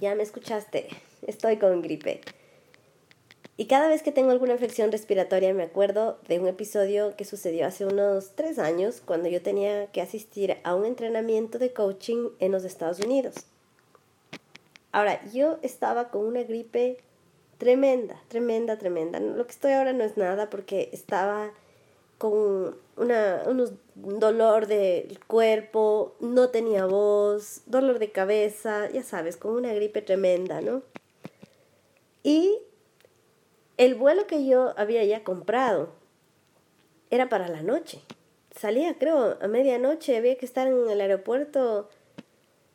ya me escuchaste, estoy con gripe. Y cada vez que tengo alguna infección respiratoria me acuerdo de un episodio que sucedió hace unos tres años cuando yo tenía que asistir a un entrenamiento de coaching en los Estados Unidos. Ahora, yo estaba con una gripe tremenda, tremenda, tremenda. Lo que estoy ahora no es nada porque estaba con una, un dolor del cuerpo, no tenía voz, dolor de cabeza, ya sabes, con una gripe tremenda, ¿no? Y el vuelo que yo había ya comprado era para la noche. Salía, creo, a medianoche, había que estar en el aeropuerto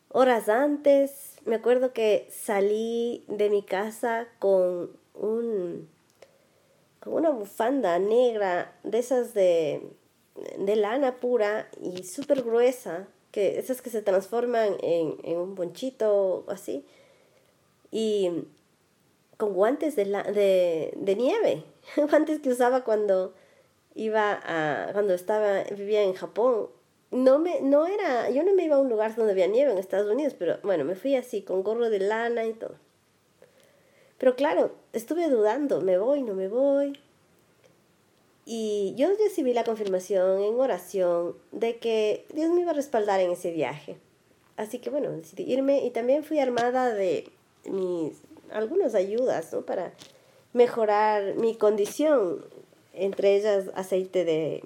horas antes. Me acuerdo que salí de mi casa con un con una bufanda negra de esas de, de lana pura y súper gruesa, que esas que se transforman en, en un bonchito así. Y con guantes de, la, de, de nieve, guantes que usaba cuando iba a, cuando estaba, vivía en Japón. No me, no era, yo no me iba a un lugar donde había nieve en Estados Unidos, pero bueno, me fui así, con gorro de lana y todo. Pero claro, estuve dudando, me voy, no me voy. Y yo recibí la confirmación en oración de que Dios me iba a respaldar en ese viaje. Así que bueno, decidí irme y también fui armada de mis algunas ayudas ¿no? para mejorar mi condición, entre ellas aceite de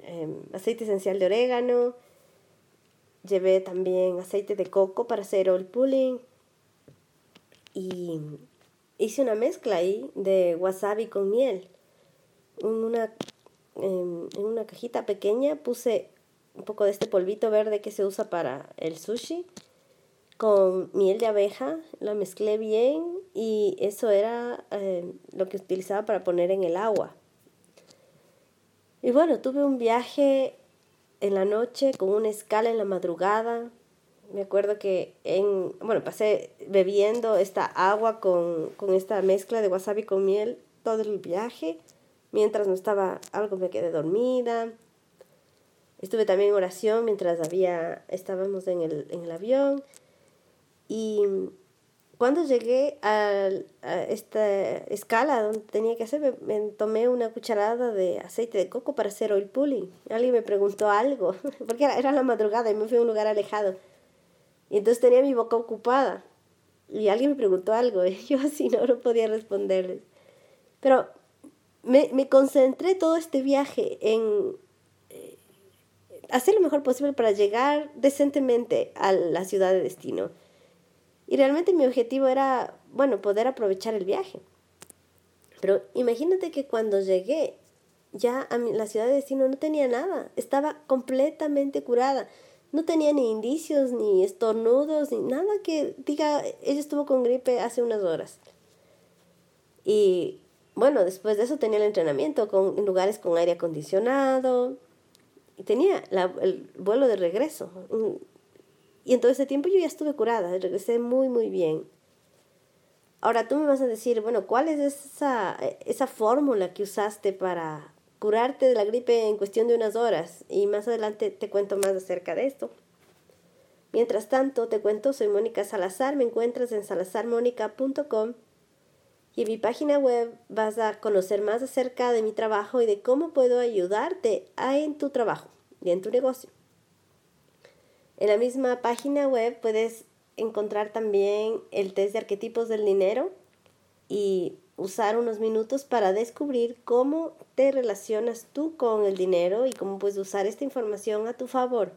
em, aceite esencial de orégano, llevé también aceite de coco para hacer oil pulling y hice una mezcla ahí de wasabi con miel. En una, em, en una cajita pequeña puse un poco de este polvito verde que se usa para el sushi con miel de abeja, la mezclé bien y eso era eh, lo que utilizaba para poner en el agua. Y bueno, tuve un viaje en la noche con una escala en la madrugada. Me acuerdo que en, bueno, pasé bebiendo esta agua con, con esta mezcla de wasabi con miel todo el viaje. Mientras no estaba algo me quedé dormida. Estuve también en oración mientras había, estábamos en el, en el avión. Y cuando llegué a, esta escala donde tenía que hacer, me, tomé una cucharada de aceite de coco para hacer oil pulling. Alguien me preguntó algo, porque era, la madrugada y me fui a un lugar alejado. Y entonces tenía mi boca ocupada. Y alguien me preguntó algo y yo así no, no podía responderles. Pero me, me concentré todo este viaje en eh, hacer lo mejor posible para llegar decentemente a la ciudad de destino y realmente mi objetivo era, bueno, poder aprovechar el viaje. Pero imagínate que cuando llegué ya a la ciudad de destino no tenía nada, estaba completamente curada. No tenía ni indicios, ni estornudos, ni nada que diga, ella estuvo con gripe hace unas horas. Y bueno, después de eso tenía el entrenamiento con, en lugares con aire acondicionado. Y tenía el vuelo de regreso. Y en todo ese tiempo yo ya estuve curada, regresé muy, muy bien. Ahora tú me vas a decir, bueno, ¿cuál es esa, esa fórmula que usaste para curarte de la gripe en cuestión de unas horas? Y más adelante te cuento más acerca de esto. Mientras tanto, te cuento, soy Mónica Salazar, me encuentras en salazarmónica.com y en mi página web vas a conocer más acerca de mi trabajo y de cómo puedo ayudarte en tu trabajo y en tu negocio. En la misma página web puedes encontrar también el test de arquetipos del dinero y usar unos minutos para descubrir cómo te relacionas tú con el dinero y cómo puedes usar esta información a tu favor.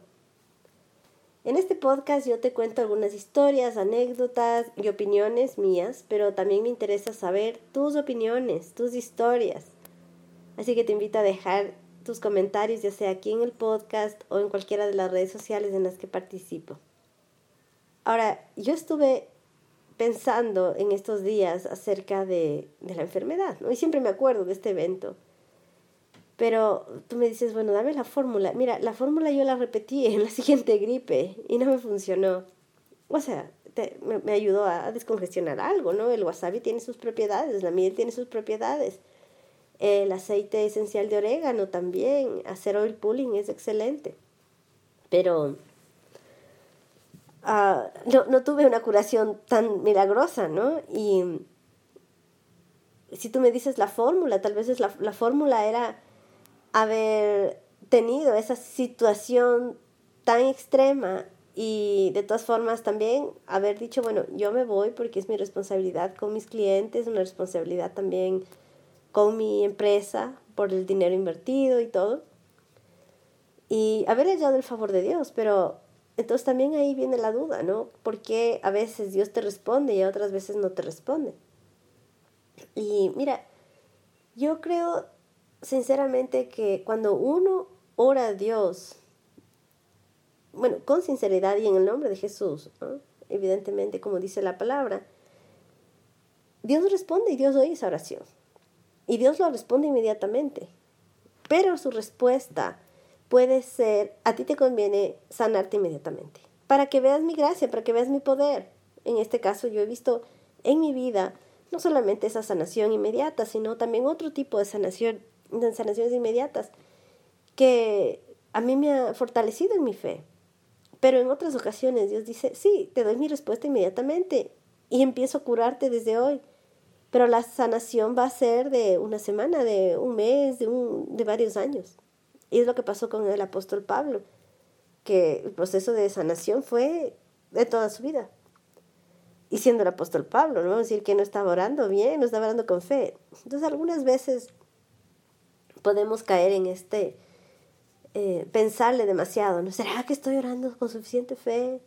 En este podcast yo te cuento algunas historias, anécdotas y opiniones mías, pero también me interesa saber tus opiniones, tus historias. Así que te invito a dejar tus comentarios, ya sea aquí en el podcast o en cualquiera de las redes sociales en las que participo. Ahora, yo estuve pensando en estos días acerca de, la enfermedad, ¿no? Y siempre me acuerdo de este evento. Pero tú me dices, bueno, dame la fórmula. Mira, la fórmula yo la repetí en la siguiente gripe y no me funcionó. O sea, me, me, ayudó a descongestionar algo, ¿no? El wasabi tiene sus propiedades, la miel tiene sus propiedades. El aceite esencial de orégano también, hacer oil pulling es excelente. Pero ah, no, no, tuve una curación tan milagrosa, ¿no? Y si tú me dices la fórmula, tal vez es la, la fórmula era haber tenido esa situación tan extrema y de todas formas también haber dicho, bueno, yo me voy porque es mi responsabilidad con mis clientes, una responsabilidad también con mi empresa por el dinero invertido y todo. Y haber hallado el favor de Dios, pero entonces también ahí viene la duda, ¿no? Porque a veces Dios te responde y a otras veces no te responde. Y mira, yo creo sinceramente que cuando uno ora a Dios, bueno, con sinceridad y en el nombre de Jesús, evidentemente como dice la palabra, Dios responde y Dios oye esa oración. Y Dios lo responde inmediatamente. Pero su respuesta puede ser, a ti te conviene sanarte inmediatamente. Para que veas mi gracia, para que veas mi poder. En este caso yo he visto en mi vida no solamente esa sanación inmediata, sino también otro tipo de sanación, de sanaciones inmediatas, que a mí me ha fortalecido en mi fe. Pero en otras ocasiones Dios dice, sí, te doy mi respuesta inmediatamente y empiezo a curarte desde hoy. Pero la sanación va a ser de una semana, de un mes, de, un, de varios años. Y es lo que pasó con el apóstol Pablo, que el proceso de sanación fue de toda su vida. Y siendo el apóstol Pablo, no vamos a decir que no estaba orando bien, no estaba orando con fe. Entonces algunas veces podemos caer en este eh, pensarle demasiado, ¿no? ¿Será que estoy orando con suficiente fe?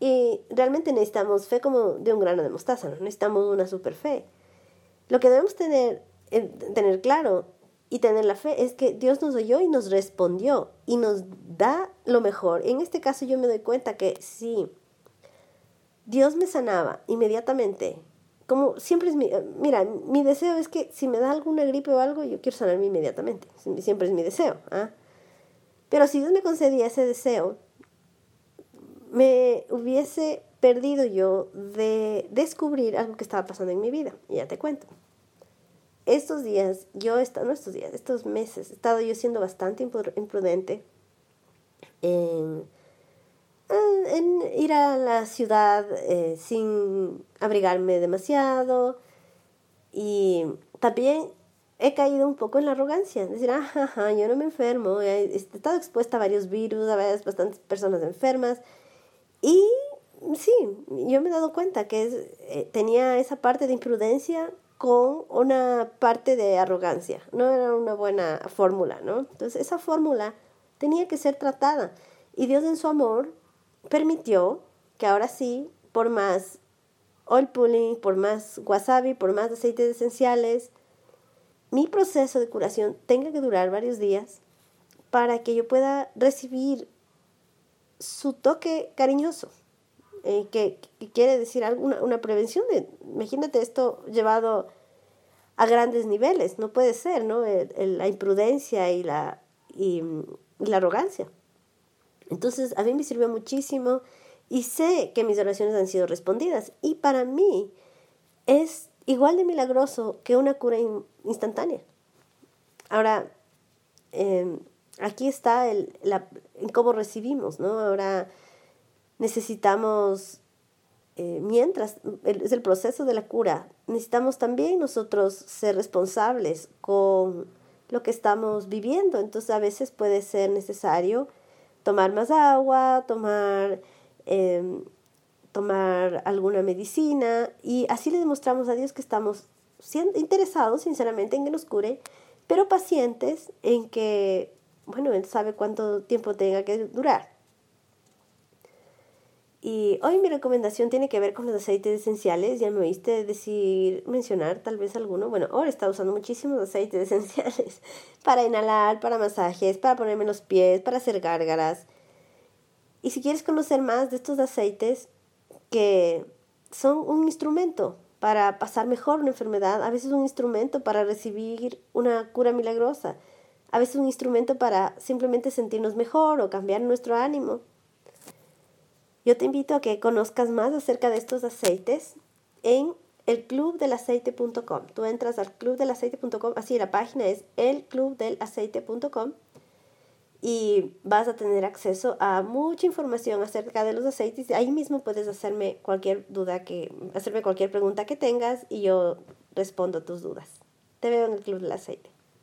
Y realmente necesitamos fe como de un grano de mostaza, ¿no? Necesitamos una super fe. Lo que debemos tener, eh, tener claro y tener la fe es que Dios nos oyó y nos respondió y nos da lo mejor. En este caso yo me doy cuenta que sí, Dios me sanaba inmediatamente. Como siempre es mi, mira, mi deseo es que si me da alguna gripe o algo, yo quiero sanarme inmediatamente. Siempre es mi deseo. ¿ah? Pero si Dios me concedía ese deseo, me hubiese perdido yo de descubrir algo que estaba pasando en mi vida. Y ya te cuento. Estos días, yo he no estos días, estos meses, he estado yo siendo bastante imprudente en, en ir a la ciudad eh, sin abrigarme demasiado. Y también he caído un poco en la arrogancia, decir, ah, yo no me enfermo, he estado expuesta a varios virus, a varias bastantes personas enfermas y sí, yo me he dado cuenta que eh, tenía esa parte de imprudencia con una parte de arrogancia, no era una buena fórmula, ¿no? Entonces esa fórmula tenía que ser tratada y Dios en su amor permitió que ahora sí, por más oil pulling, por más wasabi, por más aceites esenciales, mi proceso de curación tenga que durar varios días para que yo pueda recibir su toque cariñoso, eh, que, quiere decir alguna, una prevención de, imagínate esto llevado a grandes niveles, no puede ser, ¿no? la imprudencia y la, y la arrogancia. Entonces, a mí me sirvió muchísimo y sé que mis oraciones han sido respondidas. Y para mí es igual de milagroso que una cura instantánea. Ahora, em, aquí está el, la, cómo recibimos, ¿no? Ahora necesitamos, eh, mientras es el proceso de la cura, necesitamos también nosotros ser responsables con lo que estamos viviendo. Entonces a veces puede ser necesario tomar más agua, tomar... Em, tomar alguna medicina y así le demostramos a Dios que estamos interesados sinceramente en que nos cure, pero pacientes en que, bueno, Él sabe cuánto tiempo tenga que durar. Y hoy mi recomendación tiene que ver con los aceites esenciales. Ya me oíste decir, mencionar tal vez alguno. Bueno, ahora está usando muchísimos aceites esenciales para inhalar, para masajes, para ponerme los pies, para hacer gárgaras. Y si quieres conocer más de estos aceites, que son un instrumento para pasar mejor una enfermedad, a veces un instrumento para recibir una cura milagrosa, a veces un instrumento para simplemente sentirnos mejor o cambiar nuestro ánimo. Yo te invito a que conozcas más acerca de estos aceites en elclubdelaceite.com. Tú entras al clubdelaceite.com, así la página es elclubdelaceite.com y vas a tener acceso a mucha información acerca de los aceites. Ahí mismo puedes hacerme cualquier duda que, hacerme cualquier pregunta que tengas y yo respondo tus dudas. Te veo en el Club del Aceite.